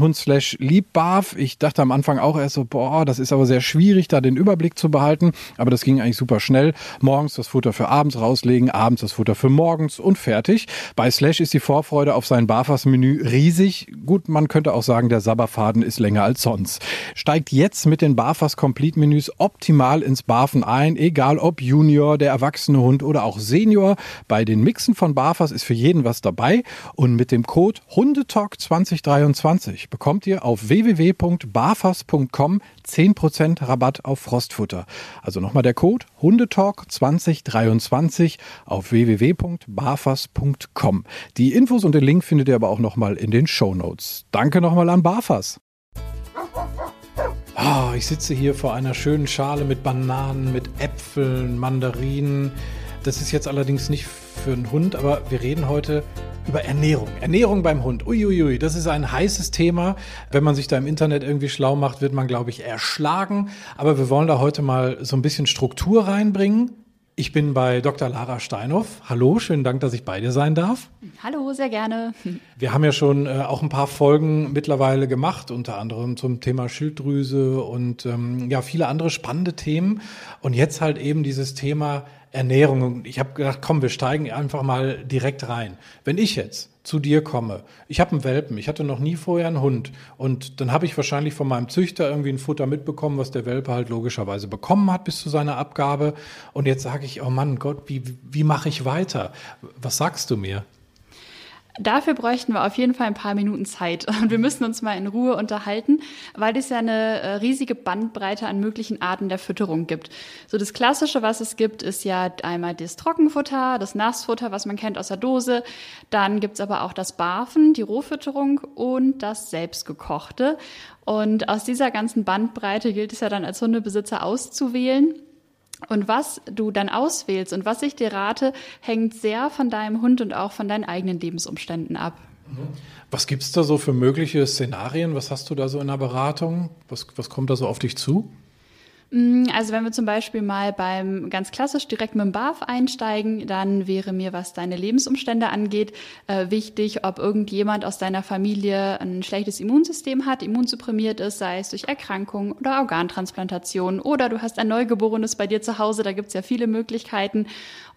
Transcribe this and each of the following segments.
Hund slash Liebbarf. Ich dachte am Anfang auch erst so, boah, das ist aber sehr schwierig, da den Überblick zu behalten. Aber das ging eigentlich super schnell. Morgens das Futter für abends rauslegen, abends das Futter für morgens und fertig. Bei Slash ist die Vorfreude auf sein Barfas-Menü riesig. Gut, man könnte auch sagen, der Sabberfaden ist länger als sonst. Steigt jetzt mit den Barfas Complete Menüs optimal ins Barfen ein, egal ob Junior, der erwachsene Hund oder auch Senior. Bei den Mixen von Barfas ist für jeden was dabei und mit dem Code Hundetalk 2023 bekommt ihr auf www.barfas.com 10% Rabatt auf Frostfutter. Also nochmal der Code Hundetalk 2023 auf www.barfas.com. Die Infos und den Link findet ihr aber auch nochmal in den Show Notes. Danke nochmal an Barfas. Oh, ich sitze hier vor einer schönen Schale mit Bananen, mit Äpfeln, Mandarinen. Das ist jetzt allerdings nicht für einen Hund, aber wir reden heute über Ernährung. Ernährung beim Hund. Uiuiui, das ist ein heißes Thema. Wenn man sich da im Internet irgendwie schlau macht, wird man, glaube ich, erschlagen. Aber wir wollen da heute mal so ein bisschen Struktur reinbringen. Ich bin bei Dr. Lara Steinhoff. Hallo, schönen Dank, dass ich bei dir sein darf. Hallo, sehr gerne. Wir haben ja schon äh, auch ein paar Folgen mittlerweile gemacht, unter anderem zum Thema Schilddrüse und ähm, ja, viele andere spannende Themen. Und jetzt halt eben dieses Thema Ernährung. Ich habe gedacht, komm, wir steigen einfach mal direkt rein. Wenn ich jetzt zu dir komme, ich habe einen Welpen, ich hatte noch nie vorher einen Hund und dann habe ich wahrscheinlich von meinem Züchter irgendwie ein Futter mitbekommen, was der Welpe halt logischerweise bekommen hat bis zu seiner Abgabe. Und jetzt sage ich, oh Mann, Gott, wie, wie mache ich weiter? Was sagst du mir? Dafür bräuchten wir auf jeden Fall ein paar Minuten Zeit und wir müssen uns mal in Ruhe unterhalten, weil es ja eine äh, riesige Bandbreite an möglichen Arten der Fütterung gibt. So das Klassische, was es gibt, ist ja einmal das Trockenfutter, das Nassfutter, was man kennt aus der Dose. Dann gibt's aber auch das Barfen, die Rohfütterung und das selbstgekochte. Und aus dieser ganzen Bandbreite gilt es ja dann als Hundebesitzer auszuwählen und was du dann auswählst und was ich dir rate, hängt sehr von deinem Hund und auch von deinen eigenen Lebensumständen ab. Was gibt es da so für mögliche Szenarien? Was hast du da so in der Beratung? Was, was kommt da so auf dich zu? Mm, also wenn wir zum Beispiel mal beim ganz klassisch direkt mit dem BAF einsteigen, dann wäre mir, was deine Lebensumstände angeht, äh, wichtig, ob irgendjemand aus deiner Familie ein schlechtes Immunsystem hat, immunsupprimiert ist, sei es durch Erkrankung oder Organtransplantation oder du hast ein Neugeborenes bei dir zu Hause, da gibt's ja viele Möglichkeiten.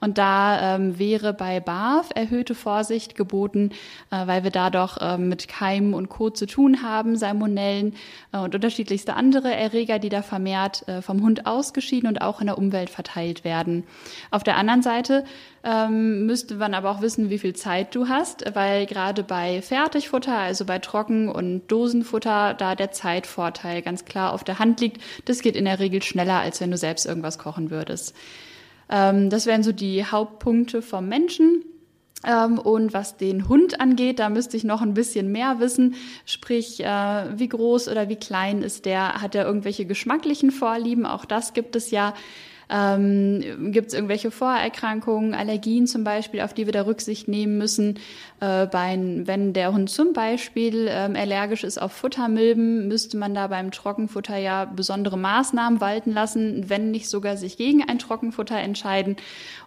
Und da ähm, wäre bei BAF erhöhte Vorsicht geboten, äh, weil wir da doch äh, mit Keimen und Co. zu tun haben, Salmonellen äh, und unterschiedlichste andere Erreger, die da vermehrt äh, vom Hund ausgeschieden und auch in der Umwelt verteilt werden. Auf der anderen Seite ähm, müsste man aber auch wissen, wie viel Zeit du hast, weil gerade bei Fertigfutter, also bei Trocken- und Dosenfutter, da der Zeitvorteil ganz klar auf der Hand liegt. Das geht in der Regel schneller, als wenn du selbst irgendwas kochen würdest. Ähm, das wären so die Hauptpunkte vom Menschen. Ähm, und was den Hund angeht, da müsste ich noch ein bisschen mehr wissen. Sprich, äh, wie groß oder wie klein ist der? Hat er irgendwelche geschmacklichen Vorlieben? Auch das gibt es ja. Ähm, Gibt es irgendwelche Vorerkrankungen, Allergien zum Beispiel, auf die wir da Rücksicht nehmen müssen? Äh, bei, wenn der Hund zum Beispiel ähm, allergisch ist auf Futtermilben, müsste man da beim Trockenfutter ja besondere Maßnahmen walten lassen, wenn nicht sogar sich gegen ein Trockenfutter entscheiden.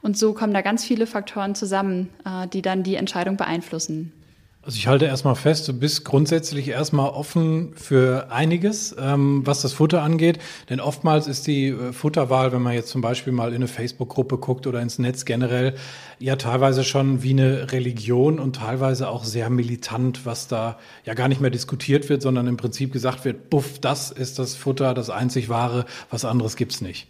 Und so kommen da ganz viele Faktoren zusammen, äh, die dann die Entscheidung beeinflussen. Also ich halte erstmal fest, du bist grundsätzlich erstmal offen für einiges, ähm, was das Futter angeht. Denn oftmals ist die äh, Futterwahl, wenn man jetzt zum Beispiel mal in eine Facebook-Gruppe guckt oder ins Netz generell, ja teilweise schon wie eine Religion und teilweise auch sehr militant, was da ja gar nicht mehr diskutiert wird, sondern im Prinzip gesagt wird, buff, das ist das Futter, das einzig wahre, was anderes gibt's nicht.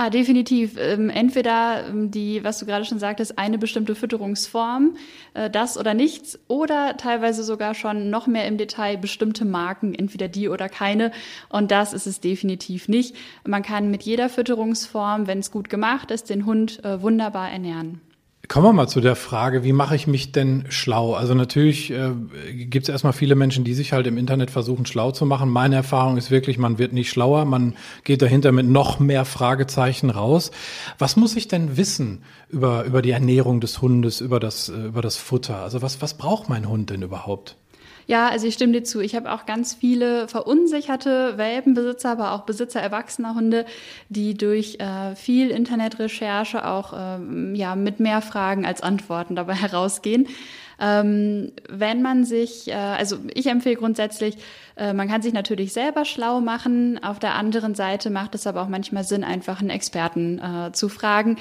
Ah, definitiv. Ähm, entweder ähm, die, was du gerade schon sagtest, eine bestimmte Fütterungsform, äh, das oder nichts, oder teilweise sogar schon noch mehr im Detail bestimmte Marken, entweder die oder keine. Und das ist es definitiv nicht. Man kann mit jeder Fütterungsform, wenn es gut gemacht ist, den Hund äh, wunderbar ernähren. Kommen wir mal zu der Frage, wie mache ich mich denn schlau? Also natürlich äh, gibt es erstmal viele Menschen, die sich halt im Internet versuchen, schlau zu machen. Meine Erfahrung ist wirklich, man wird nicht schlauer, man geht dahinter mit noch mehr Fragezeichen raus. Was muss ich denn wissen über, über die Ernährung des Hundes, über das, äh, über das Futter? Also was, was braucht mein Hund denn überhaupt? Ja, also ich stimme dir zu. Ich habe auch ganz viele verunsicherte Welpenbesitzer, aber auch Besitzer erwachsener Hunde, die durch äh, viel Internetrecherche auch ähm, ja mit mehr Fragen als Antworten dabei herausgehen. Ähm, wenn man sich, äh, also ich empfehle grundsätzlich, äh, man kann sich natürlich selber schlau machen. Auf der anderen Seite macht es aber auch manchmal Sinn, einfach einen Experten äh, zu fragen.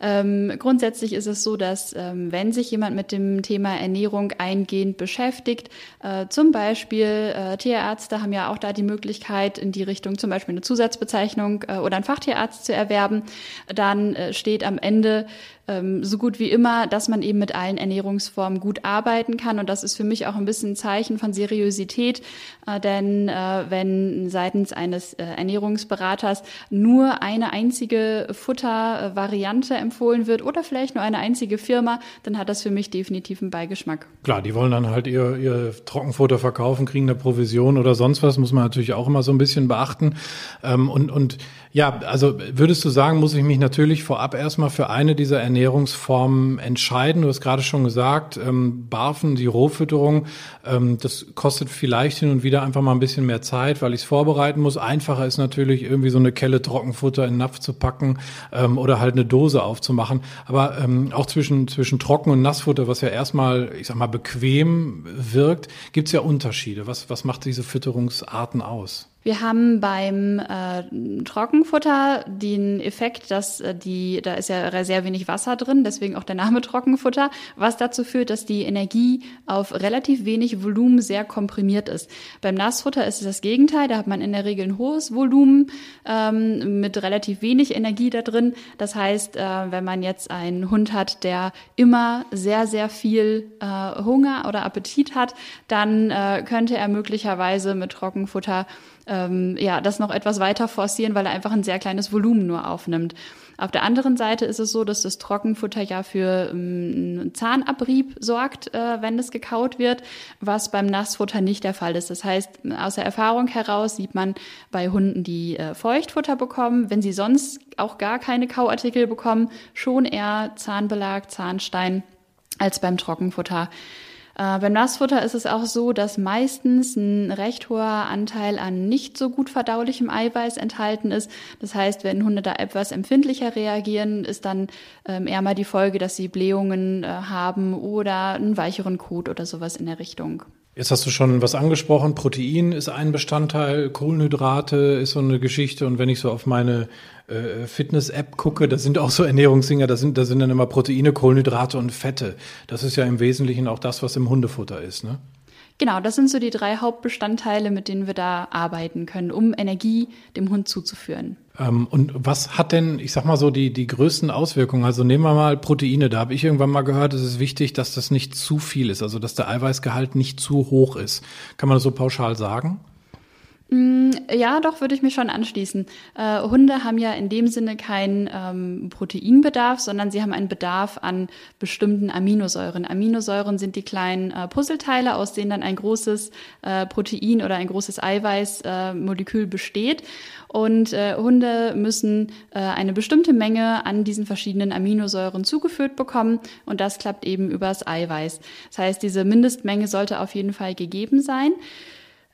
Ähm, grundsätzlich ist es so, dass ähm, wenn sich jemand mit dem Thema Ernährung eingehend beschäftigt, äh, zum Beispiel äh, Tierärzte haben ja auch da die Möglichkeit, in die Richtung zum Beispiel eine Zusatzbezeichnung äh, oder einen Fachtierarzt zu erwerben, dann steht am Ende ähm, so gut wie immer, dass man eben mit allen Ernährungsformen gut arbeiten kann. Und das ist für mich auch ein bisschen ein Zeichen von Seriosität, denn äh, wenn seitens eines äh, Ernährungsberaters nur eine einzige Futtervariante empfohlen wird oder vielleicht nur eine einzige Firma, dann hat das für mich definitiv einen Beigeschmack. Klar, die wollen dann halt ihr, ihr Trockenfutter verkaufen, kriegen eine Provision oder sonst was, muss man natürlich auch immer so ein bisschen beachten. Ähm, und, und ja, also würdest du sagen, muss ich mich natürlich vorab erstmal für eine dieser Ernährungsformen entscheiden? Du hast gerade schon gesagt, ähm, Barfen, die Rohfütterung, ähm, das kostet vielleicht hin und wieder einfach mal ein bisschen mehr Zeit, weil ich es vorbereiten muss. Einfacher ist natürlich irgendwie so eine Kelle Trockenfutter in Napf zu packen ähm, oder halt eine Dose aufzumachen. Aber ähm, auch zwischen, zwischen Trocken- und Nassfutter, was ja erstmal, ich sag mal, bequem wirkt, gibt's ja Unterschiede. Was, was macht diese Fütterungsarten aus? Wir haben beim äh, Trockenfutter den Effekt, dass äh, die, da ist ja sehr wenig Wasser drin, deswegen auch der Name Trockenfutter, was dazu führt, dass die Energie auf relativ wenig Volumen sehr komprimiert ist. Beim Nassfutter ist es das Gegenteil, da hat man in der Regel ein hohes Volumen ähm, mit relativ wenig Energie da drin. Das heißt, äh, wenn man jetzt einen Hund hat, der immer sehr, sehr viel äh, Hunger oder Appetit hat, dann äh, könnte er möglicherweise mit Trockenfutter ähm, ja, das noch etwas weiter forcieren, weil er einfach ein sehr kleines Volumen nur aufnimmt. Auf der anderen Seite ist es so, dass das Trockenfutter ja für ähm, einen Zahnabrieb sorgt, äh, wenn es gekaut wird, was beim Nassfutter nicht der Fall ist. Das heißt, aus der Erfahrung heraus sieht man bei Hunden, die äh, Feuchtfutter bekommen, wenn sie sonst auch gar keine Kauartikel bekommen, schon eher Zahnbelag, Zahnstein als beim Trockenfutter. Äh, beim Nassfutter ist es auch so, dass meistens ein recht hoher Anteil an nicht so gut verdaulichem Eiweiß enthalten ist. Das heißt, wenn Hunde da etwas empfindlicher reagieren, ist dann ähm, eher mal die Folge, dass sie Blähungen äh, haben oder einen weicheren Kot oder sowas in der Richtung. Jetzt hast du schon was angesprochen. Protein ist ein Bestandteil, Kohlenhydrate ist so eine Geschichte. Und wenn ich so auf meine äh, Fitness-App gucke, da sind auch so Ernährungsdinger, da sind, da sind dann immer Proteine, Kohlenhydrate und Fette. Das ist ja im Wesentlichen auch das, was im Hundefutter ist, ne? Genau, das sind so die drei Hauptbestandteile, mit denen wir da arbeiten können, um Energie dem Hund zuzuführen. Ähm, und was hat denn, ich sag mal so, die, die größten Auswirkungen? Also nehmen wir mal Proteine. Da habe ich irgendwann mal gehört, es ist wichtig, dass das nicht zu viel ist, also dass der Eiweißgehalt nicht zu hoch ist. Kann man das so pauschal sagen? Mm, ja, doch, würde ich mich schon anschließen. Äh, Hunde haben ja in dem Sinne keinen ähm, Proteinbedarf, sondern sie haben einen Bedarf an bestimmten Aminosäuren. Aminosäuren sind die kleinen äh, Puzzleteile, aus denen dann ein großes äh, Protein oder ein großes Eiweißmolekül besteht. Und äh, Hunde müssen äh, eine bestimmte Menge an diesen verschiedenen Aminosäuren zugeführt bekommen und das klappt eben übers Eiweiß. Das heißt, diese Mindestmenge sollte auf jeden Fall gegeben sein.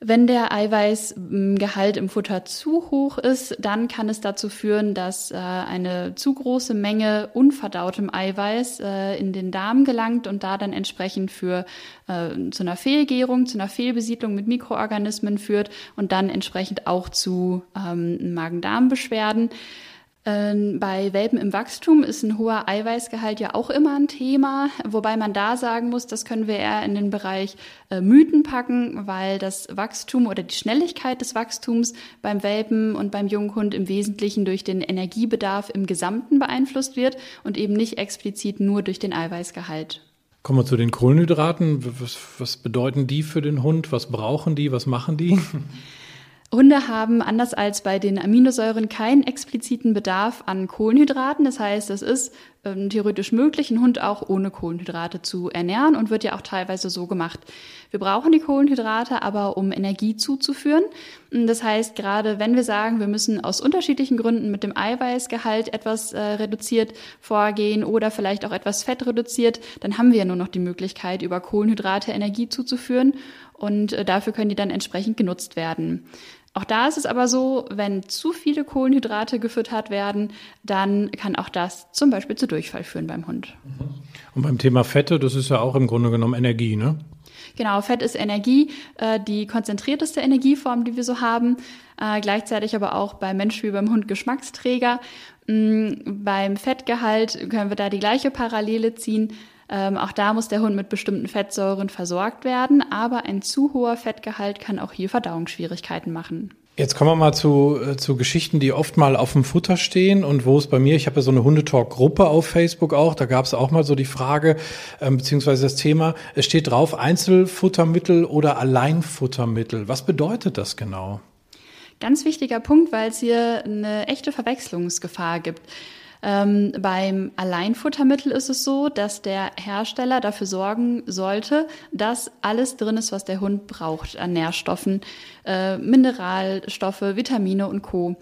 Wenn der Eiweißgehalt im Futter zu hoch ist, dann kann es dazu führen, dass äh, eine zu große Menge unverdautem Eiweiß äh, in den Darm gelangt und da dann entsprechend für äh, zu einer Fehlgärung, zu einer Fehlbesiedlung mit Mikroorganismen führt und dann entsprechend auch zu ähm, Magen-Darm-Beschwerden. Ähm, bei Welpen im Wachstum ist ein hoher Eiweißgehalt ja auch immer ein Thema, wobei man da sagen muss, das können wir eher in den Bereich äh, Mythen packen, weil das Wachstum oder die Schnelligkeit des Wachstums beim Welpen und beim Junghund im Wesentlichen durch den Energiebedarf im Gesamten beeinflusst wird und eben nicht explizit nur durch den Eiweißgehalt. Kommen wir zu den Kohlenhydraten. Was, was bedeuten die für den Hund? Was brauchen die? Was machen die? Hunde haben anders als bei den Aminosäuren keinen expliziten Bedarf an Kohlenhydraten. Das heißt, es ist ähm, theoretisch möglich, einen Hund auch ohne Kohlenhydrate zu ernähren und wird ja auch teilweise so gemacht. Wir brauchen die Kohlenhydrate aber, um Energie zuzuführen. Das heißt, gerade wenn wir sagen, wir müssen aus unterschiedlichen Gründen mit dem Eiweißgehalt etwas äh, reduziert vorgehen oder vielleicht auch etwas Fett reduziert, dann haben wir ja nur noch die Möglichkeit, über Kohlenhydrate Energie zuzuführen und äh, dafür können die dann entsprechend genutzt werden. Auch da ist es aber so, wenn zu viele Kohlenhydrate gefüttert werden, dann kann auch das zum Beispiel zu Durchfall führen beim Hund. Und beim Thema Fette, das ist ja auch im Grunde genommen Energie, ne? Genau, Fett ist Energie, äh, die konzentrierteste Energieform, die wir so haben. Äh, gleichzeitig aber auch beim Mensch wie beim Hund Geschmacksträger. Mm, beim Fettgehalt können wir da die gleiche Parallele ziehen. Ähm, auch da muss der Hund mit bestimmten Fettsäuren versorgt werden, aber ein zu hoher Fettgehalt kann auch hier Verdauungsschwierigkeiten machen. Jetzt kommen wir mal zu, äh, zu Geschichten, die oft mal auf dem Futter stehen und wo es bei mir, ich habe ja so eine Hundetalk-Gruppe auf Facebook auch, da gab es auch mal so die Frage, ähm, beziehungsweise das Thema, es steht drauf Einzelfuttermittel oder Alleinfuttermittel. Was bedeutet das genau? Ganz wichtiger Punkt, weil es hier eine echte Verwechslungsgefahr gibt. Ähm, beim Alleinfuttermittel ist es so, dass der Hersteller dafür sorgen sollte, dass alles drin ist, was der Hund braucht an Nährstoffen, äh, Mineralstoffe, Vitamine und Co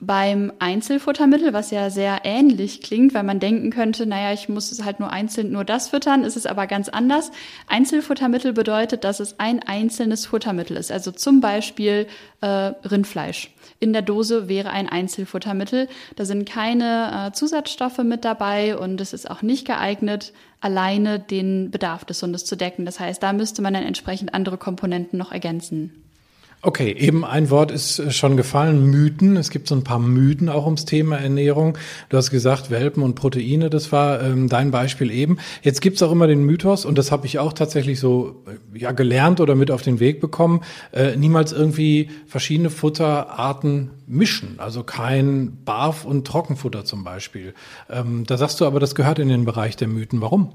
beim Einzelfuttermittel, was ja sehr ähnlich klingt, weil man denken könnte, naja, ich muss es halt nur einzeln nur das füttern, ist es aber ganz anders. Einzelfuttermittel bedeutet, dass es ein einzelnes Futtermittel ist, also zum Beispiel äh, Rindfleisch. In der Dose wäre ein Einzelfuttermittel. Da sind keine äh, Zusatzstoffe mit dabei und es ist auch nicht geeignet, alleine den Bedarf des Hundes zu decken. Das heißt, da müsste man dann entsprechend andere Komponenten noch ergänzen. Okay, eben ein Wort ist äh, schon gefallen, Mythen. Es gibt so ein paar Mythen auch ums Thema Ernährung. Du hast gesagt, Welpen und Proteine, das war ähm, dein Beispiel eben. Jetzt gibt's auch immer den Mythos, und das habe ich auch tatsächlich so äh, ja gelernt oder mit auf den Weg bekommen, äh, niemals irgendwie verschiedene Futterarten mischen. Also kein Barf- und Trockenfutter zum Beispiel. Ähm, da sagst du aber, das gehört in den Bereich der Mythen. Warum?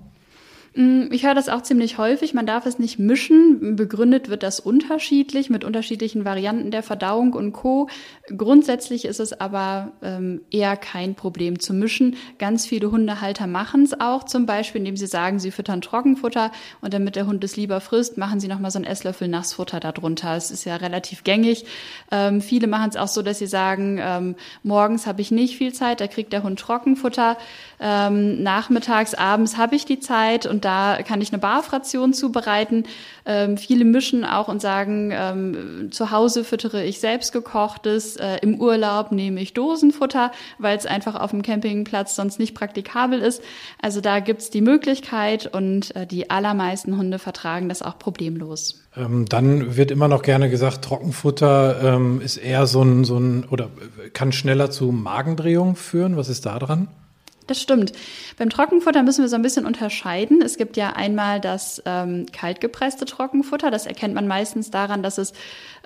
Mm, ich höre das auch ziemlich häufig. Man darf es nicht mischen. Begründet wird das unterschiedlich mit unterschiedlichen Varianten der Verdauung und Co. Grundsätzlich ist es aber ähm, eher kein Problem zu mischen. Ganz viele Hundehalter machen es auch, zum Beispiel, indem sie sagen, sie füttern Trockenfutter und damit der Hund es lieber frisst, machen sie nochmal so einen Esslöffel Nassfutter darunter. Es ist ja relativ gängig. Ähm, viele machen es auch so, dass sie sagen, ähm, morgens habe ich nicht viel Zeit, da kriegt der Hund Trockenfutter. Ähm, nachmittags, abends habe ich die Zeit und da kann ich eine Barfration zubereiten. Ähm, viele mischen auch und sagen, ähm, zu Hause füttere ich selbst gekochtes, äh, im Urlaub nehme ich Dosenfutter, weil es einfach auf dem Campingplatz sonst nicht praktikabel ist. Also da gibt's die Möglichkeit und äh, die allermeisten Hunde vertragen das auch problemlos. Ähm, dann wird immer noch gerne gesagt, Trockenfutter ähm, ist eher so ein, so ein oder kann schneller zu Magendrehung führen. Was ist da dran? Das stimmt. Beim Trockenfutter müssen wir so ein bisschen unterscheiden. Es gibt ja einmal das ähm, kaltgepresste Trockenfutter. Das erkennt man meistens daran, dass es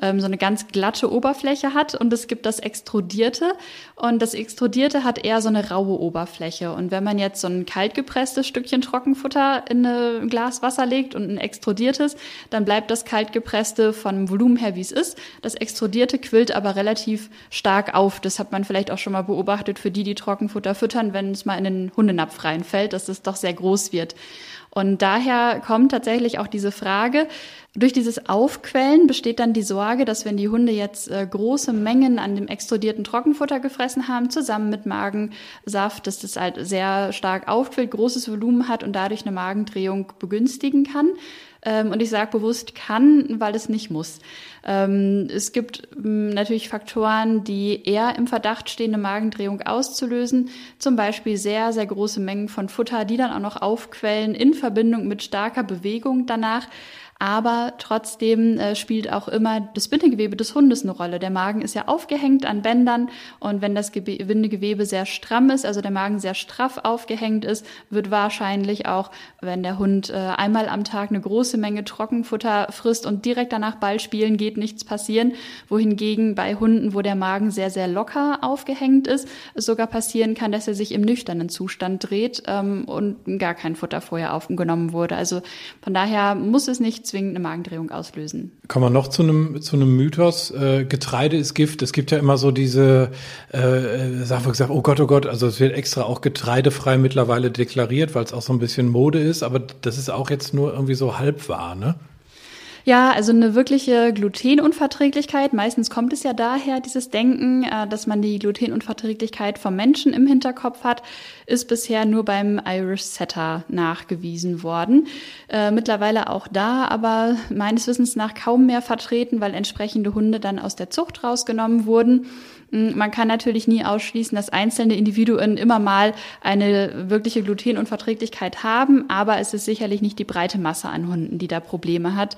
ähm, so eine ganz glatte Oberfläche hat. Und es gibt das extrudierte. Und das extrudierte hat eher so eine raue Oberfläche. Und wenn man jetzt so ein kaltgepresstes Stückchen Trockenfutter in ein Glas Wasser legt und ein extrudiertes, dann bleibt das kaltgepresste von Volumen her, wie es ist. Das extrudierte quillt aber relativ stark auf. Das hat man vielleicht auch schon mal beobachtet für die, die Trockenfutter füttern, wenn es mal in den Hundenapf reinfällt, dass es doch sehr groß wird. Und daher kommt tatsächlich auch diese Frage, durch dieses Aufquellen besteht dann die Sorge, dass wenn die Hunde jetzt äh, große Mengen an dem extrudierten Trockenfutter gefressen haben, zusammen mit Magensaft, dass das halt sehr stark aufquillt, großes Volumen hat und dadurch eine Magendrehung begünstigen kann. Ähm, und ich sage bewusst kann, weil es nicht muss. Ähm, es gibt ähm, natürlich Faktoren, die eher im Verdacht stehen, eine Magendrehung auszulösen. Zum Beispiel sehr, sehr große Mengen von Futter, die dann auch noch aufquellen in Verbindung mit starker Bewegung danach. Aber trotzdem äh, spielt auch immer das Bindegewebe des Hundes eine Rolle. Der Magen ist ja aufgehängt an Bändern und wenn das Bindegewebe sehr stramm ist, also der Magen sehr straff aufgehängt ist, wird wahrscheinlich auch, wenn der Hund äh, einmal am Tag eine große Menge Trockenfutter frisst und direkt danach Ball spielen geht, nichts passieren. Wohingegen bei Hunden, wo der Magen sehr, sehr locker aufgehängt ist, sogar passieren kann, dass er sich im nüchternen Zustand dreht ähm, und gar kein Futter vorher aufgenommen wurde. Also von daher muss es nicht zwingend eine Magendrehung auslösen. Kommen wir noch zu einem, zu einem Mythos. Äh, Getreide ist Gift. Es gibt ja immer so diese äh, Sache, gesagt, oh Gott, oh Gott, also es wird extra auch getreidefrei mittlerweile deklariert, weil es auch so ein bisschen Mode ist, aber das ist auch jetzt nur irgendwie so halb wahr, ne? Ja, also eine wirkliche Glutenunverträglichkeit. Meistens kommt es ja daher, dieses Denken, äh, dass man die Glutenunverträglichkeit vom Menschen im Hinterkopf hat, ist bisher nur beim Irish Setter nachgewiesen worden. Äh, mittlerweile auch da, aber meines Wissens nach kaum mehr vertreten, weil entsprechende Hunde dann aus der Zucht rausgenommen wurden. Hm, man kann natürlich nie ausschließen, dass einzelne Individuen immer mal eine wirkliche Glutenunverträglichkeit haben, aber es ist sicherlich nicht die breite Masse an Hunden, die da Probleme hat.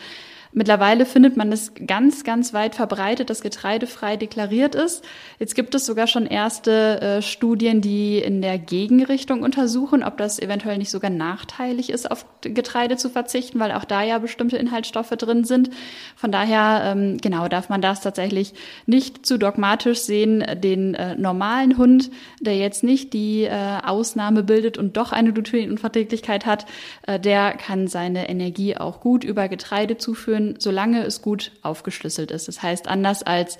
Mittlerweile findet man es ganz, ganz weit verbreitet, dass getreidefrei deklariert ist. Jetzt gibt es sogar schon erste äh, Studien, die in der Gegenrichtung untersuchen, ob das eventuell nicht sogar nachteilig ist, auf Getreide zu verzichten, weil auch da ja bestimmte Inhaltsstoffe drin sind. Von daher, ähm, genau, darf man das tatsächlich nicht zu dogmatisch sehen. Den äh, normalen Hund, der jetzt nicht die äh, Ausnahme bildet und doch eine Glutenunverträglichkeit hat, äh, der kann seine Energie auch gut über Getreide zuführen können, solange es gut aufgeschlüsselt ist. Das heißt, anders als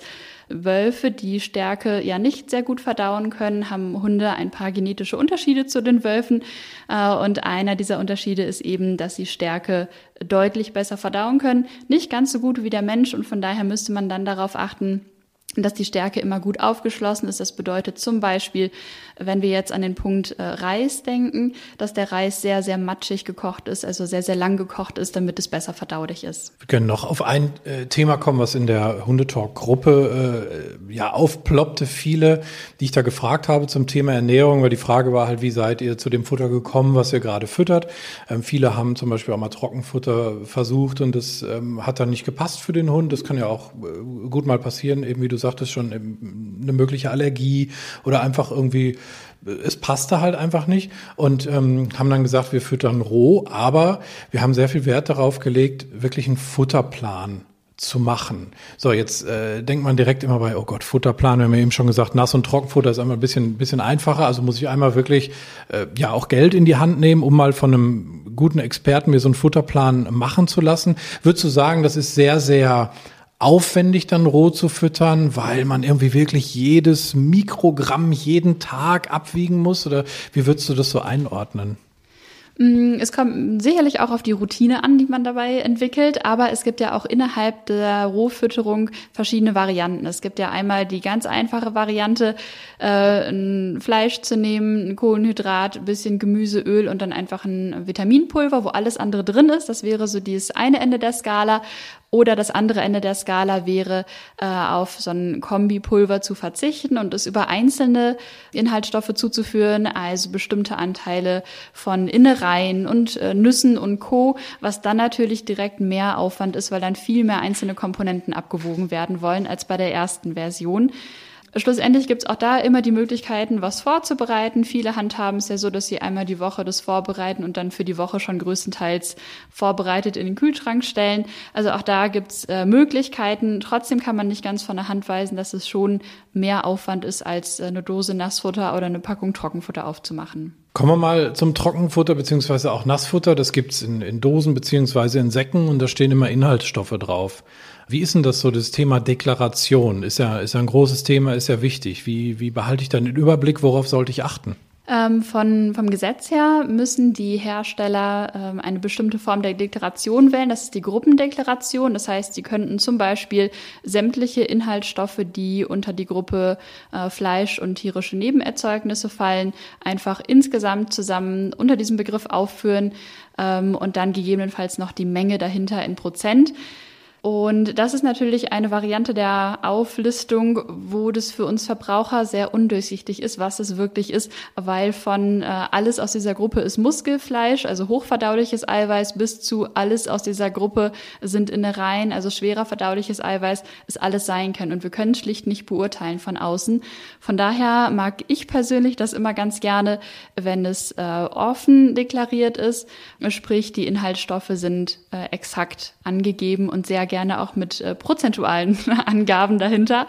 Wölfe, die Stärke ja nicht sehr gut verdauen können, haben Hunde ein paar genetische Unterschiede zu den Wölfen. Äh, und einer dieser Unterschiede ist eben, dass sie Stärke deutlich besser verdauen können. Nicht ganz so gut wie der Mensch und von daher müsste man dann darauf achten, dass die Stärke immer gut aufgeschlossen ist. Das bedeutet zum Beispiel, wenn wir jetzt an den Punkt äh, Reis denken, dass der Reis sehr, sehr matschig gekocht ist, also sehr, sehr lang gekocht ist, damit es besser verdaulich ist. Wir können noch auf ein äh, Thema kommen, was in der Hundetalk-Gruppe äh, ja aufploppte. Viele, die ich da gefragt habe zum Thema Ernährung, weil die Frage war halt, wie seid ihr zu dem Futter gekommen, was ihr gerade füttert? Ähm, viele haben zum Beispiel auch mal Trockenfutter versucht und das ähm, hat dann nicht gepasst für den Hund. Das kann ja auch äh, gut mal passieren, eben wie du sagtest schon, eine mögliche Allergie oder einfach irgendwie, es passte halt einfach nicht und ähm, haben dann gesagt, wir füttern roh, aber wir haben sehr viel Wert darauf gelegt, wirklich einen Futterplan zu machen. So, jetzt äh, denkt man direkt immer bei, oh Gott, Futterplan, wir haben ja eben schon gesagt, Nass- und Trockenfutter ist einmal ein bisschen, bisschen einfacher, also muss ich einmal wirklich äh, ja auch Geld in die Hand nehmen, um mal von einem guten Experten mir so einen Futterplan machen zu lassen. Würdest du sagen, das ist sehr, sehr aufwendig dann roh zu füttern, weil man irgendwie wirklich jedes Mikrogramm jeden Tag abwiegen muss? Oder wie würdest du das so einordnen? Mm, es kommt sicherlich auch auf die Routine an, die man dabei entwickelt, aber es gibt ja auch innerhalb der Rohfütterung verschiedene Varianten. Es gibt ja einmal die ganz einfache Variante, äh, ein Fleisch zu nehmen, ein Kohlenhydrat, ein bisschen Gemüse, Öl und dann einfach ein Vitaminpulver, wo alles andere drin ist. Das wäre so dieses eine Ende der Skala. Oder das andere Ende der Skala wäre, äh, auf so ein Kombipulver zu verzichten und es über einzelne Inhaltsstoffe zuzuführen, also bestimmte Anteile von Innereien und äh, Nüssen und Co., was dann natürlich direkt mehr Aufwand ist, weil dann viel mehr einzelne Komponenten abgewogen werden wollen als bei der ersten Version. Schlussendlich gibt es auch da immer die Möglichkeiten, was vorzubereiten. Viele handhaben es ja so, dass sie einmal die Woche das vorbereiten und dann für die Woche schon größtenteils vorbereitet in den Kühlschrank stellen. Also auch da gibt's äh, Möglichkeiten. Trotzdem kann man nicht ganz von der Hand weisen, dass es schon mehr Aufwand ist, als äh, eine Dose Nassfutter oder eine Packung Trockenfutter aufzumachen. Kommen wir mal zum Trockenfutter beziehungsweise auch Nassfutter. Das gibt's in, in Dosen beziehungsweise in Säcken und da stehen immer Inhaltsstoffe drauf. Wie ist denn das so, das Thema Deklaration? Ist ja, ist ja ein großes Thema, ist ja wichtig. Wie, wie behalte ich dann den Überblick? Worauf sollte ich achten? Ähm, von, vom Gesetz her müssen die Hersteller ähm, eine bestimmte Form der Deklaration wählen. Das ist die Gruppendeklaration. Das heißt, sie könnten zum Beispiel sämtliche Inhaltsstoffe, die unter die Gruppe äh, Fleisch und tierische Nebenerzeugnisse fallen, einfach insgesamt zusammen unter diesem Begriff aufführen ähm, und dann gegebenenfalls noch die Menge dahinter in Prozent. Und das ist natürlich eine Variante der Auflistung, wo das für uns Verbraucher sehr undurchsichtig ist, was es wirklich ist, weil von äh, alles aus dieser Gruppe ist Muskelfleisch, also hochverdauliches Eiweiß, bis zu alles aus dieser Gruppe sind Innereien, also schwerer verdauliches Eiweiß, ist alles sein können. Und wir können schlicht nicht beurteilen von außen. Von daher mag ich persönlich das immer ganz gerne, wenn es äh, offen deklariert ist, sprich die Inhaltsstoffe sind äh, exakt angegeben und sehr gerne auch mit äh, prozentualen Angaben dahinter,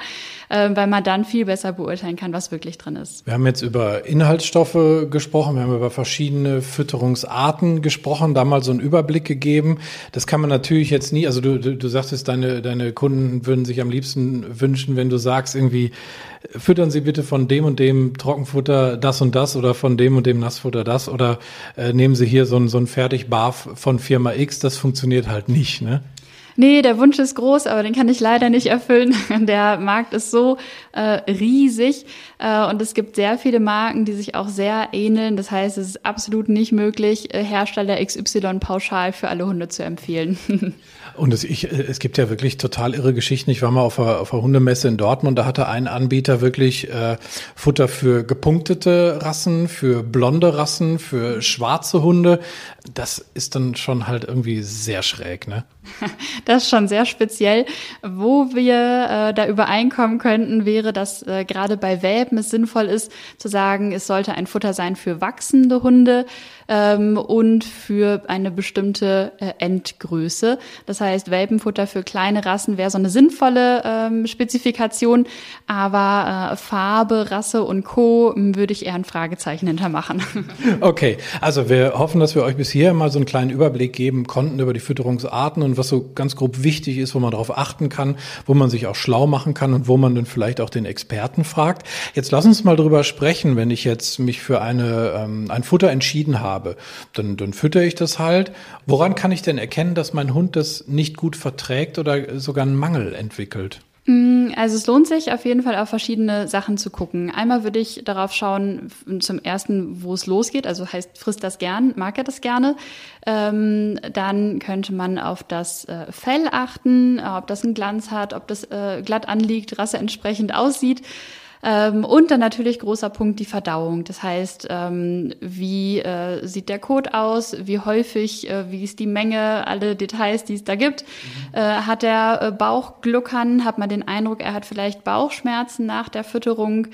äh, weil man dann viel besser beurteilen kann, was wirklich drin ist. Wir haben jetzt über Inhaltsstoffe gesprochen, wir haben über verschiedene Fütterungsarten gesprochen, da mal so einen Überblick gegeben. Das kann man natürlich jetzt nie, also du, du, du sagtest, deine, deine Kunden würden sich am liebsten wünschen, wenn du sagst, irgendwie, füttern Sie bitte von dem und dem Trockenfutter das und das oder von dem und dem Nassfutter das oder äh, nehmen Sie hier so ein, so ein Fertig-Barf von Firma X, das funktioniert halt nicht, ne? Nee, der Wunsch ist groß, aber den kann ich leider nicht erfüllen. Der Markt ist so äh, riesig äh, und es gibt sehr viele Marken, die sich auch sehr ähneln. Das heißt, es ist absolut nicht möglich, äh, Hersteller XY pauschal für alle Hunde zu empfehlen. Und es, ich, es gibt ja wirklich total irre Geschichten. Ich war mal auf einer, auf einer Hundemesse in Dortmund, da hatte ein Anbieter wirklich äh, Futter für gepunktete Rassen, für blonde Rassen, für schwarze Hunde. Das ist dann schon halt irgendwie sehr schräg, ne? Das ist schon sehr speziell. Wo wir äh, da übereinkommen könnten, wäre, dass äh, gerade bei Welpen es sinnvoll ist, zu sagen, es sollte ein Futter sein für wachsende Hunde ähm, und für eine bestimmte äh, Endgröße. Das heißt, Welpenfutter für kleine Rassen wäre so eine sinnvolle ähm, Spezifikation, aber äh, Farbe, Rasse und Co. würde ich eher ein Fragezeichen hintermachen. Okay, also wir hoffen, dass wir euch bis hier mal so einen kleinen Überblick geben konnten über die Fütterungsarten und was so ganz grob wichtig ist, wo man darauf achten kann, wo man sich auch schlau machen kann und wo man dann vielleicht auch den Experten fragt. Jetzt lass uns mal drüber sprechen, wenn ich jetzt mich für eine, ähm, ein Futter entschieden habe, dann, dann fütter ich das halt. Woran kann ich denn erkennen, dass mein Hund das nicht gut verträgt oder sogar einen Mangel entwickelt? Mm, also es lohnt sich auf jeden Fall auf verschiedene Sachen zu gucken. Einmal würde ich darauf schauen, zum ersten, wo es losgeht, also heißt, frisst das gern, mag er das gerne. Ähm, dann könnte man auf das äh, Fell achten, ob das einen Glanz hat, ob das äh, glatt anliegt, Rasse entsprechend aussieht. Ähm, und dann natürlich großer Punkt die Verdauung. Das heißt, ähm, wie äh, sieht der Kot aus, wie häufig, äh, wie ist die Menge, alle Details, die es da gibt. Mhm. Äh, hat der Bauchgluckern, hat man den Eindruck, er hat vielleicht Bauchschmerzen nach der Fütterung.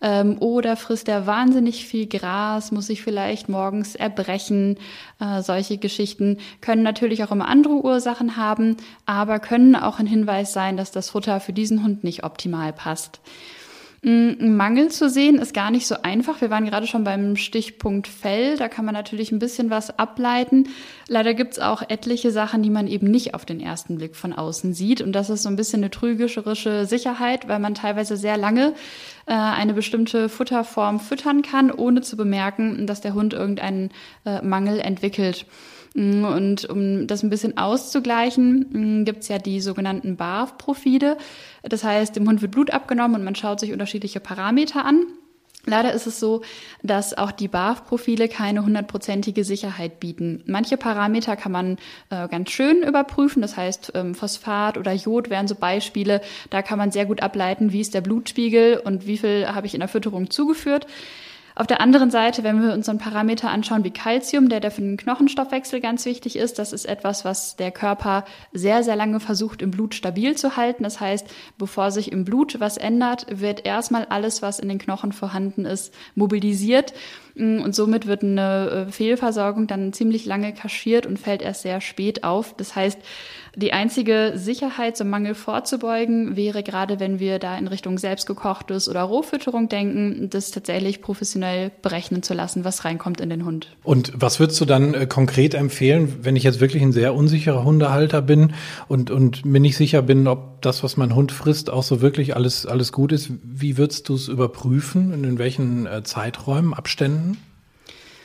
Ähm, oder frisst er wahnsinnig viel Gras, muss sich vielleicht morgens erbrechen. Äh, solche Geschichten können natürlich auch immer andere Ursachen haben, aber können auch ein Hinweis sein, dass das Futter für diesen Hund nicht optimal passt. Ein Mangel zu sehen ist gar nicht so einfach. Wir waren gerade schon beim Stichpunkt Fell. Da kann man natürlich ein bisschen was ableiten. Leider gibt es auch etliche Sachen, die man eben nicht auf den ersten Blick von außen sieht. Und das ist so ein bisschen eine trügerische Sicherheit, weil man teilweise sehr lange äh, eine bestimmte Futterform füttern kann, ohne zu bemerken, dass der Hund irgendeinen äh, Mangel entwickelt. Mm, und um das ein bisschen auszugleichen, mm, gibt's ja die sogenannten BARF-Profile. Das heißt, dem Hund wird Blut abgenommen und man schaut sich unterschiedliche Parameter an. Leider ist es so, dass auch die BAF-Profile keine hundertprozentige Sicherheit bieten. Manche Parameter kann man äh, ganz schön überprüfen, das heißt ähm, Phosphat oder Jod wären so Beispiele. Da kann man sehr gut ableiten, wie ist der Blutspiegel und wie viel habe ich in der Fütterung zugeführt. Auf der anderen Seite, wenn wir uns einen Parameter anschauen wie Calcium, der, der für den Knochenstoffwechsel ganz wichtig ist, das ist etwas, was der Körper sehr, sehr lange versucht, im Blut stabil zu halten. Das heißt, bevor sich im Blut was ändert, wird erstmal alles, was in den Knochen vorhanden ist, mobilisiert. Und somit wird eine äh, Fehlversorgung dann ziemlich lange kaschiert und fällt erst sehr spät auf. Das heißt, die einzige Sicherheit, zum Mangel vorzubeugen, wäre gerade, wenn wir da in Richtung selbstgekochtes oder Rohfütterung denken, das tatsächlich professionell berechnen zu lassen, was reinkommt in den Hund. Und was würdest du dann äh, konkret empfehlen, wenn ich jetzt wirklich ein sehr unsicherer Hundehalter bin und, und mir nicht sicher bin, ob das, was mein Hund frisst, auch so wirklich alles, alles gut ist? Wie würdest du es überprüfen? Und in welchen äh, Zeiträumen, Abständen?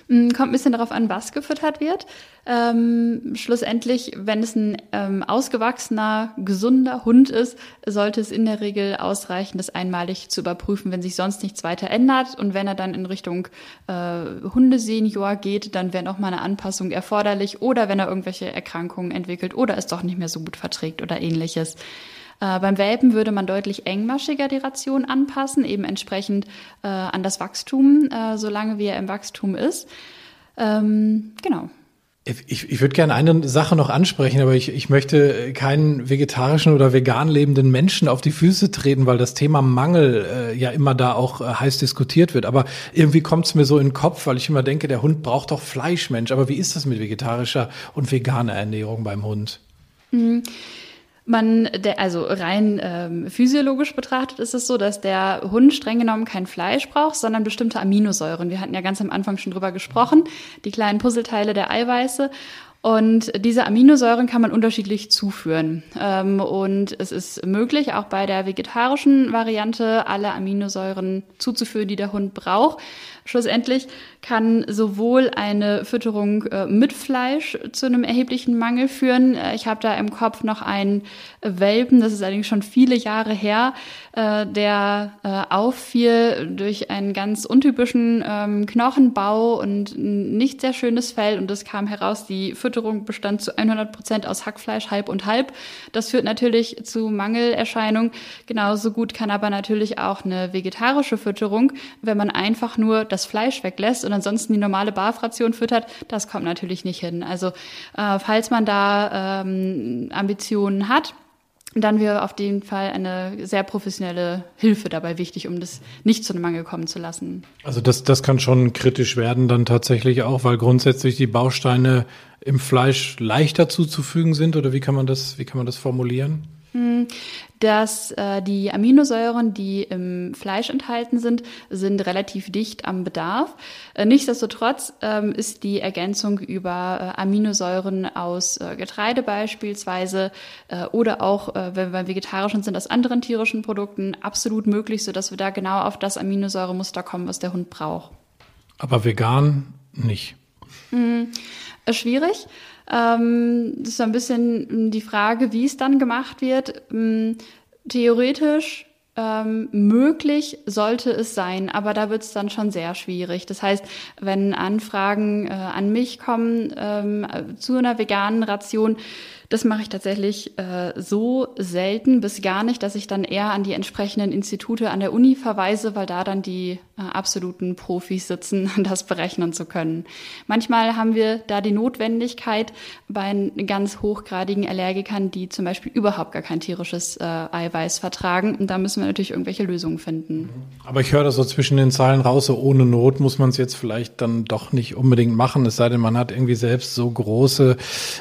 Mm, kommt ein bisschen darauf an, was gefüttert wird. Ähm, schlussendlich, wenn es ein ähm, ausgewachsener, gesunder Hund ist, sollte es in der Regel ausreichen, das einmalig zu überprüfen, wenn sich sonst nichts weiter ändert. Und wenn er dann in Richtung äh, Hundesenior geht, dann wäre noch mal eine Anpassung erforderlich. Oder wenn er irgendwelche Erkrankungen entwickelt oder es doch nicht mehr so gut verträgt oder ähnliches. Äh, beim Welpen würde man deutlich engmaschiger die Ration anpassen, eben entsprechend äh, an das Wachstum, äh, solange wie er im Wachstum ist. Ähm, genau. Ich, ich würde gerne eine Sache noch ansprechen, aber ich, ich möchte keinen vegetarischen oder vegan lebenden Menschen auf die Füße treten, weil das Thema Mangel äh, ja immer da auch äh, heiß diskutiert wird. Aber irgendwie kommt es mir so in den Kopf, weil ich immer denke, der Hund braucht doch Fleischmensch. Aber wie ist das mit vegetarischer und veganer Ernährung beim Hund? Mhm. Man, der, also rein ähm, physiologisch betrachtet ist es so, dass der Hund streng genommen kein Fleisch braucht, sondern bestimmte Aminosäuren. Wir hatten ja ganz am Anfang schon drüber gesprochen, die kleinen Puzzleteile der Eiweiße. Und diese Aminosäuren kann man unterschiedlich zuführen. Ähm, und es ist möglich, auch bei der vegetarischen Variante alle Aminosäuren zuzuführen, die der Hund braucht. Schlussendlich kann sowohl eine Fütterung äh, mit Fleisch zu einem erheblichen Mangel führen. Äh, ich habe da im Kopf noch einen Welpen, das ist allerdings schon viele Jahre her, äh, der auffiel durch einen ganz untypischen ähm, Knochenbau und nicht sehr schönes Fell. Und es kam heraus, die Fütterung bestand zu 100 Prozent aus Hackfleisch, halb und halb. Das führt natürlich zu Mangelerscheinungen. Genauso gut kann aber natürlich auch eine vegetarische Fütterung, wenn man einfach nur das Fleisch weglässt und ansonsten die normale Barfration füttert, das kommt natürlich nicht hin. Also äh, falls man da ähm, Ambitionen hat, dann wäre auf jeden Fall eine sehr professionelle Hilfe dabei wichtig, um das nicht zu einem Mangel kommen zu lassen. Also das, das kann schon kritisch werden dann tatsächlich auch, weil grundsätzlich die Bausteine im Fleisch leichter zuzufügen sind oder wie kann man das, wie kann man das formulieren? Hm, dass äh, die Aminosäuren, die im Fleisch enthalten sind, sind relativ dicht am Bedarf. Äh, nichtsdestotrotz ähm, ist die Ergänzung über äh, Aminosäuren aus äh, Getreide beispielsweise äh, oder auch, äh, wenn wir beim Vegetarischen sind, aus anderen tierischen Produkten absolut möglich, sodass wir da genau auf das Aminosäuremuster kommen, was der Hund braucht. Aber vegan nicht. Mhm. Schwierig. Ähm, das ist so ein bisschen die Frage, wie es dann gemacht wird. Ähm, theoretisch ähm, möglich sollte es sein, aber da wird es dann schon sehr schwierig. Das heißt, wenn Anfragen äh, an mich kommen ähm, zu einer veganen Ration, das mache ich tatsächlich äh, so selten bis gar nicht, dass ich dann eher an die entsprechenden Institute an der Uni verweise, weil da dann die äh, absoluten Profis sitzen, das berechnen zu können. Manchmal haben wir da die Notwendigkeit bei ganz hochgradigen Allergikern, die zum Beispiel überhaupt gar kein tierisches äh, Eiweiß vertragen. Und da müssen wir natürlich irgendwelche Lösungen finden. Aber ich höre das so zwischen den Zeilen raus, so ohne Not muss man es jetzt vielleicht dann doch nicht unbedingt machen, es sei denn, man hat irgendwie selbst so große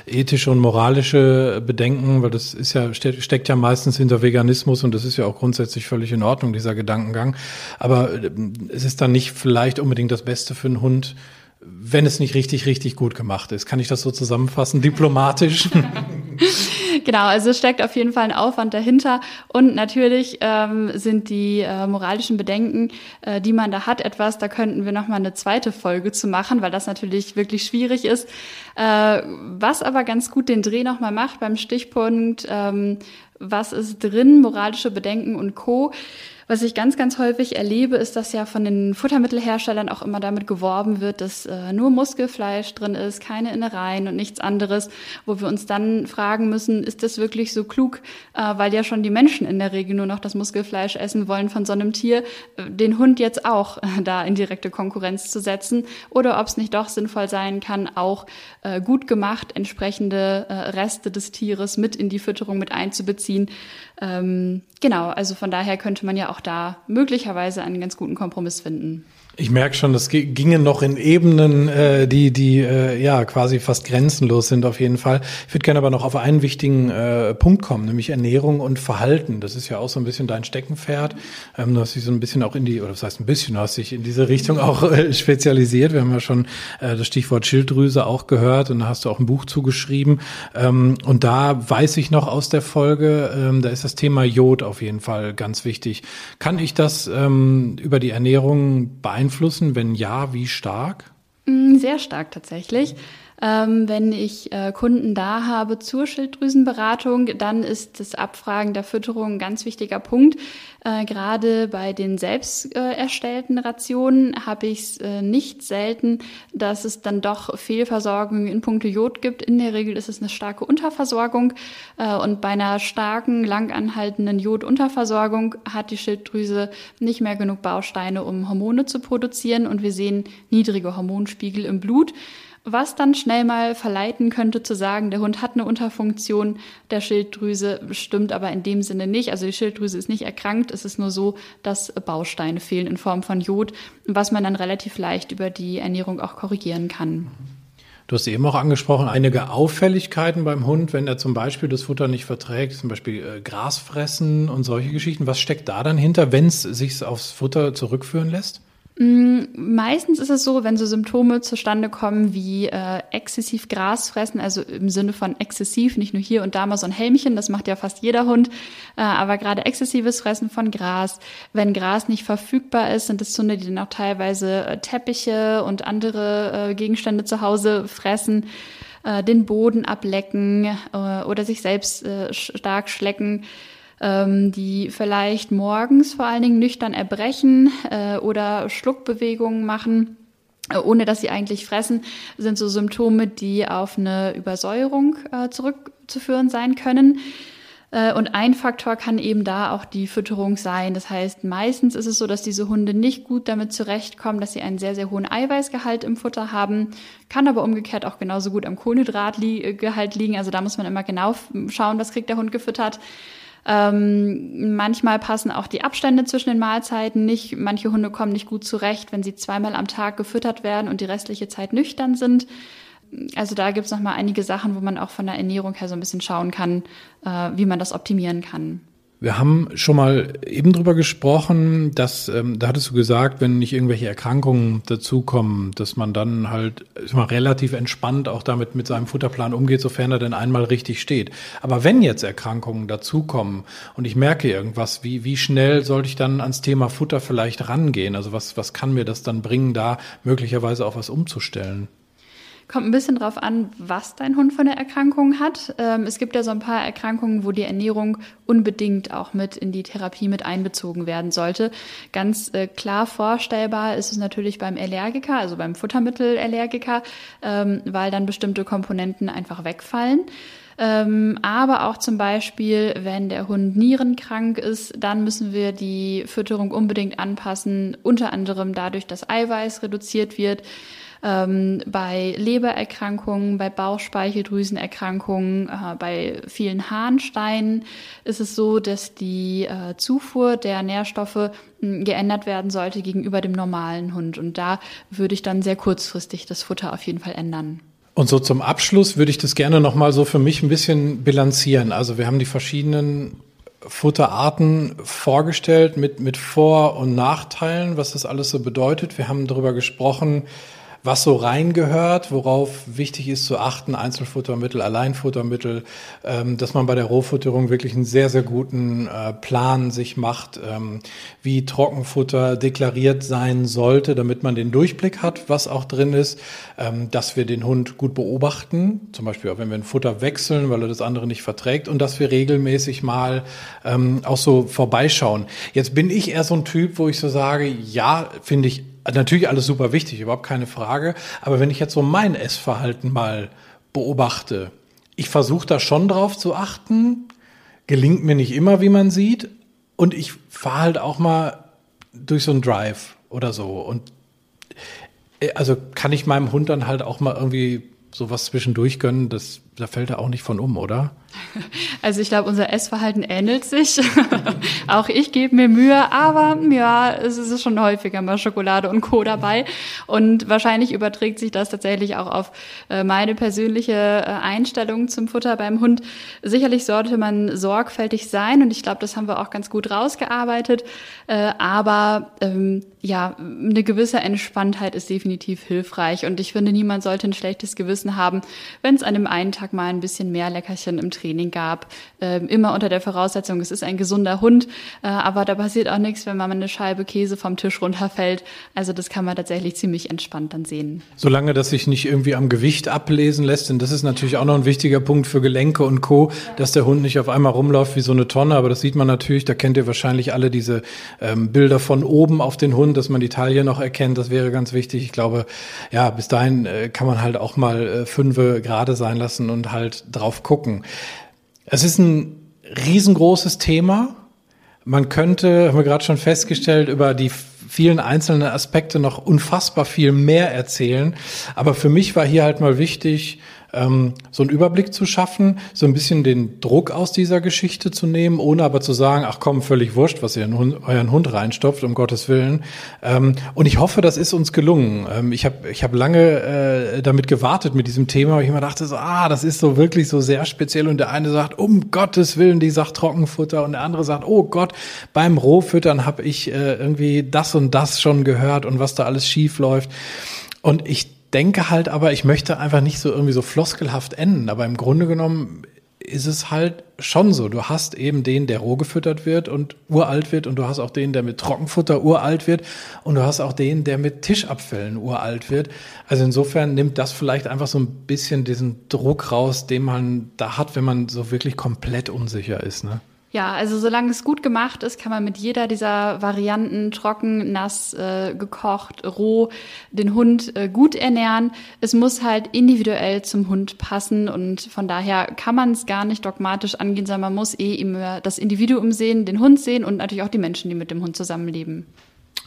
ethische und moralische ethische Bedenken, weil das ist ja, steckt ja meistens hinter Veganismus und das ist ja auch grundsätzlich völlig in Ordnung, dieser Gedankengang. Aber äh, es ist dann nicht vielleicht unbedingt das Beste für einen Hund, wenn es nicht richtig, richtig gut gemacht ist. Kann ich das so zusammenfassen, diplomatisch? genau, also es steckt auf jeden Fall ein Aufwand dahinter. Und natürlich ähm, sind die äh, moralischen Bedenken, äh, die man da hat, etwas, da könnten wir nochmal eine zweite Folge zu machen, weil das natürlich wirklich schwierig ist. Äh, was aber ganz gut den Dreh nochmal macht beim Stichpunkt, ähm, was ist drin, moralische Bedenken und Co. Was ich ganz, ganz häufig erlebe, ist, dass ja von den Futtermittelherstellern auch immer damit geworben wird, dass äh, nur Muskelfleisch drin ist, keine Innereien und nichts anderes, wo wir uns dann fragen müssen, ist das wirklich so klug, äh, weil ja schon die Menschen in der Regel nur noch das Muskelfleisch essen wollen von so einem Tier, äh, den Hund jetzt auch äh, da in direkte Konkurrenz zu setzen oder ob es nicht doch sinnvoll sein kann, auch äh, gut gemacht entsprechende äh, Reste des Tieres mit in die Fütterung mit einzubeziehen. Ähm, genau, also von daher könnte man ja auch da möglicherweise einen ganz guten Kompromiss finden. Ich merke schon, das ginge noch in Ebenen, äh, die, die äh, ja quasi fast grenzenlos sind auf jeden Fall. Ich würde gerne aber noch auf einen wichtigen äh, Punkt kommen, nämlich Ernährung und Verhalten. Das ist ja auch so ein bisschen dein Steckenpferd. Ähm, du hast dich so ein bisschen auch in die, oder das heißt ein bisschen, du hast dich in diese Richtung auch äh, spezialisiert. Wir haben ja schon äh, das Stichwort Schilddrüse auch gehört und da hast du auch ein Buch zugeschrieben. Ähm, und da weiß ich noch aus der Folge, ähm, da ist das Thema Jod auf jeden Fall ganz wichtig. Kann ich das ähm, über die Ernährung beeinflussen? Beeinflussen? Wenn ja, wie stark? Mm, sehr stark tatsächlich. Ähm, wenn ich äh, Kunden da habe zur Schilddrüsenberatung, dann ist das Abfragen der Fütterung ein ganz wichtiger Punkt. Äh, Gerade bei den selbst äh, erstellten Rationen habe ich es äh, nicht selten, dass es dann doch Fehlversorgung in puncto Jod gibt. In der Regel ist es eine starke Unterversorgung äh, und bei einer starken, langanhaltenden Jodunterversorgung hat die Schilddrüse nicht mehr genug Bausteine, um Hormone zu produzieren und wir sehen niedrige Hormonspiegel im Blut was dann schnell mal verleiten könnte zu sagen, der Hund hat eine Unterfunktion der Schilddrüse, stimmt aber in dem Sinne nicht. Also die Schilddrüse ist nicht erkrankt, es ist nur so, dass Bausteine fehlen in Form von Jod, was man dann relativ leicht über die Ernährung auch korrigieren kann. Du hast eben auch angesprochen, einige Auffälligkeiten beim Hund, wenn er zum Beispiel das Futter nicht verträgt, zum Beispiel äh, Gras fressen und solche Geschichten. Was steckt da dann hinter, wenn es sich aufs Futter zurückführen lässt? Mm, meistens ist es so, wenn so Symptome zustande kommen wie äh, exzessiv Gras fressen, also im Sinne von exzessiv, nicht nur hier und da mal so ein Helmchen, das macht ja fast jeder Hund, äh, aber gerade exzessives Fressen von Gras, wenn Gras nicht verfügbar ist, sind es Hunde, die dann auch teilweise äh, Teppiche und andere äh, Gegenstände zu Hause fressen, äh, den Boden ablecken äh, oder sich selbst äh, stark schlecken ähm, die vielleicht morgens vor allen Dingen nüchtern erbrechen äh, oder Schluckbewegungen machen äh, ohne dass sie eigentlich fressen, sind so Symptome, die auf eine Übersäuerung äh, zurückzuführen sein können. Äh, und ein Faktor kann eben da auch die Fütterung sein. Das heißt, meistens ist es so, dass diese Hunde nicht gut damit zurechtkommen, dass sie einen sehr, sehr hohen Eiweißgehalt im Futter haben, kann aber umgekehrt auch genauso gut am Kohlenhydratgehalt liegen. Also da muss man immer genau schauen, was kriegt der Hund gefüttert. Ähm, manchmal passen auch die Abstände zwischen den Mahlzeiten nicht. Manche Hunde kommen nicht gut zurecht, wenn sie zweimal am Tag gefüttert werden und die restliche Zeit nüchtern sind. Also da gibt es nochmal einige Sachen, wo man auch von der Ernährung her so ein bisschen schauen kann, äh, wie man das optimieren kann. Wir haben schon mal eben drüber gesprochen, dass, ähm, da hattest du gesagt, wenn nicht irgendwelche Erkrankungen dazukommen, dass man dann halt mal relativ entspannt auch damit mit seinem Futterplan umgeht, sofern er denn einmal richtig steht. Aber wenn jetzt Erkrankungen dazukommen und ich merke irgendwas, wie, wie schnell sollte ich dann ans Thema Futter vielleicht rangehen? Also was, was kann mir das dann bringen, da möglicherweise auch was umzustellen? Kommt ein bisschen drauf an, was dein Hund von der Erkrankung hat. Ähm, es gibt ja so ein paar Erkrankungen, wo die Ernährung unbedingt auch mit in die Therapie mit einbezogen werden sollte. Ganz äh, klar vorstellbar ist es natürlich beim Allergiker, also beim Futtermittelallergiker, ähm, weil dann bestimmte Komponenten einfach wegfallen. Ähm, aber auch zum Beispiel, wenn der Hund nierenkrank ist, dann müssen wir die Fütterung unbedingt anpassen, unter anderem dadurch, dass Eiweiß reduziert wird. Ähm, bei Lebererkrankungen, bei Bauchspeicheldrüsenerkrankungen, äh, bei vielen Harnsteinen ist es so, dass die äh, Zufuhr der Nährstoffe mh, geändert werden sollte gegenüber dem normalen Hund. Und da würde ich dann sehr kurzfristig das Futter auf jeden Fall ändern. Und so zum Abschluss würde ich das gerne nochmal so für mich ein bisschen bilanzieren. Also wir haben die verschiedenen Futterarten vorgestellt mit, mit Vor- und Nachteilen, was das alles so bedeutet. Wir haben darüber gesprochen, was so reingehört, worauf wichtig ist zu achten, Einzelfuttermittel, Alleinfuttermittel, ähm, dass man bei der Rohfutterung wirklich einen sehr, sehr guten äh, Plan sich macht, ähm, wie Trockenfutter deklariert sein sollte, damit man den Durchblick hat, was auch drin ist, ähm, dass wir den Hund gut beobachten, zum Beispiel auch wenn wir ein Futter wechseln, weil er das andere nicht verträgt und dass wir regelmäßig mal auch so vorbeischauen. Jetzt bin ich eher so ein Typ, wo ich so sage, ja, finde ich natürlich alles super wichtig, überhaupt keine Frage. Aber wenn ich jetzt so mein Essverhalten mal beobachte, ich versuche da schon drauf zu achten, gelingt mir nicht immer, wie man sieht. Und ich fahre halt auch mal durch so einen Drive oder so. Und äh, also kann ich meinem Hund dann halt auch mal irgendwie sowas zwischendurch gönnen, das, da fällt er auch nicht von um, oder? Also ich glaube, unser Essverhalten ähnelt sich. auch ich gebe mir Mühe, aber ja, es ist schon häufiger mal Schokolade und Co. dabei. Und wahrscheinlich überträgt sich das tatsächlich auch auf äh, meine persönliche äh, Einstellung zum Futter beim Hund. Sicherlich sollte man sorgfältig sein und ich glaube, das haben wir auch ganz gut rausgearbeitet. Äh, aber ähm, ja, eine gewisse Entspanntheit ist definitiv hilfreich und ich finde, niemand sollte ein schlechtes Gewissen haben, wenn es an dem einen Tag mal ein bisschen mehr Leckerchen im Training gab. Ähm, immer unter der Voraussetzung, es ist ein gesunder Hund, äh, aber da passiert auch nichts, wenn man eine Scheibe Käse vom Tisch runterfällt. Also das kann man tatsächlich ziemlich entspannt dann sehen. Solange das sich nicht irgendwie am Gewicht ablesen lässt, denn das ist natürlich auch noch ein wichtiger Punkt für Gelenke und Co., dass der Hund nicht auf einmal rumläuft wie so eine Tonne, aber das sieht man natürlich, da kennt ihr wahrscheinlich alle diese ähm, Bilder von oben auf den Hund, dass man die Taille noch erkennt, das wäre ganz wichtig. Ich glaube, ja, bis dahin äh, kann man halt auch mal äh, fünfe gerade sein lassen und halt drauf gucken. Es ist ein riesengroßes Thema. Man könnte, haben wir gerade schon festgestellt, über die vielen einzelnen Aspekte noch unfassbar viel mehr erzählen. Aber für mich war hier halt mal wichtig, ähm, so einen Überblick zu schaffen, so ein bisschen den Druck aus dieser Geschichte zu nehmen, ohne aber zu sagen, ach komm, völlig wurscht, was ihr in Hund, euren Hund reinstopft, um Gottes Willen. Ähm, und ich hoffe, das ist uns gelungen. Ähm, ich habe ich hab lange äh, damit gewartet mit diesem Thema, weil ich immer dachte so, ah, das ist so wirklich so sehr speziell. Und der eine sagt, um Gottes Willen, die sagt Trockenfutter. Und der andere sagt, oh Gott, beim Rohfüttern habe ich äh, irgendwie das und das schon gehört und was da alles schief läuft. Und ich denke halt aber, ich möchte einfach nicht so irgendwie so floskelhaft enden, aber im Grunde genommen ist es halt schon so. Du hast eben den, der roh gefüttert wird und uralt wird und du hast auch den, der mit Trockenfutter uralt wird und du hast auch den, der mit Tischabfällen uralt wird. Also insofern nimmt das vielleicht einfach so ein bisschen diesen Druck raus, den man da hat, wenn man so wirklich komplett unsicher ist. Ne? Ja, also solange es gut gemacht ist, kann man mit jeder dieser Varianten trocken, nass, äh, gekocht, roh den Hund äh, gut ernähren. Es muss halt individuell zum Hund passen und von daher kann man es gar nicht dogmatisch angehen, sondern man muss eh immer das Individuum sehen, den Hund sehen und natürlich auch die Menschen, die mit dem Hund zusammenleben.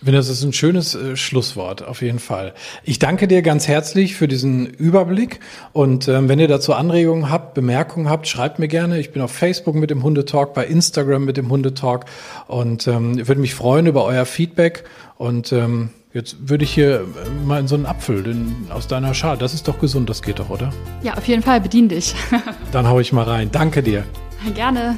Finde, das ist ein schönes äh, Schlusswort, auf jeden Fall. Ich danke dir ganz herzlich für diesen Überblick. Und ähm, wenn ihr dazu Anregungen habt, Bemerkungen habt, schreibt mir gerne. Ich bin auf Facebook mit dem Hundetalk, bei Instagram mit dem Hundetalk und ähm, würde mich freuen über euer Feedback. Und ähm, jetzt würde ich hier äh, mal in so einen Apfel den, aus deiner Schale. Das ist doch gesund, das geht doch, oder? Ja, auf jeden Fall, bedien dich. Dann hau ich mal rein. Danke dir. Gerne.